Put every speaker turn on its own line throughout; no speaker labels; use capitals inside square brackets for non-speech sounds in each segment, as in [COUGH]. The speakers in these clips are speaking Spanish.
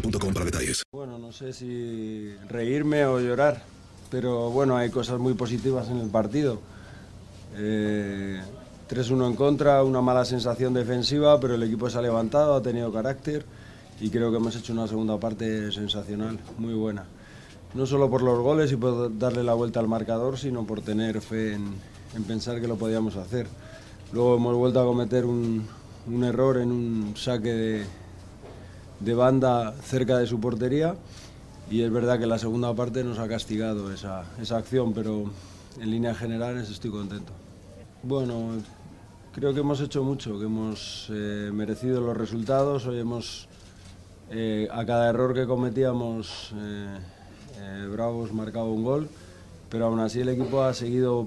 boostmobile.com para detalles.
Bueno, no sé si reírme o llorar, pero bueno, hay cosas muy positivas en el partido. Eh, 3-1 en contra, una mala sensación defensiva, pero el equipo se ha levantado, ha tenido carácter y creo que hemos hecho una segunda parte sensacional, muy buena. No solo por los goles y por darle la vuelta al marcador, sino por tener fe en, en pensar que lo podíamos hacer. Luego hemos vuelto a cometer un, un error en un saque de, de banda cerca de su portería y es verdad que la segunda parte nos ha castigado esa, esa acción, pero en líneas generales estoy contento. Bueno, creo que hemos hecho mucho, que hemos eh, merecido los resultados, hoy hemos, eh, a cada error que cometíamos, eh, eh, Bravos marcado un gol, pero aún así el equipo ha seguido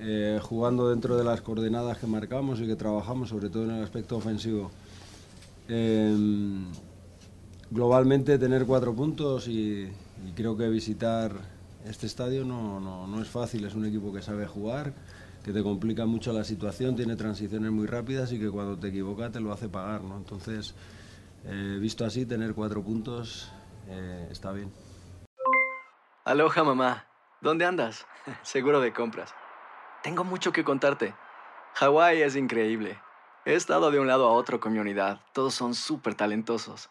eh, jugando dentro de las coordenadas que marcamos y que trabajamos, sobre todo en el aspecto ofensivo. Globalmente tener cuatro puntos y, creo que visitar este estadio no, no, no es fácil, es un equipo que sabe jugar, que te complica mucho la situación, tiene transiciones muy rápidas y que cuando te equivocas te lo hace pagar, ¿no? Entonces, eh, visto así, tener cuatro puntos eh, está bien.
Aloha mamá, ¿dónde andas? [LAUGHS] Seguro de compras. Tengo mucho que contarte. Hawái es increíble. He estado de un lado a otro con mi unidad. Todos son súper talentosos.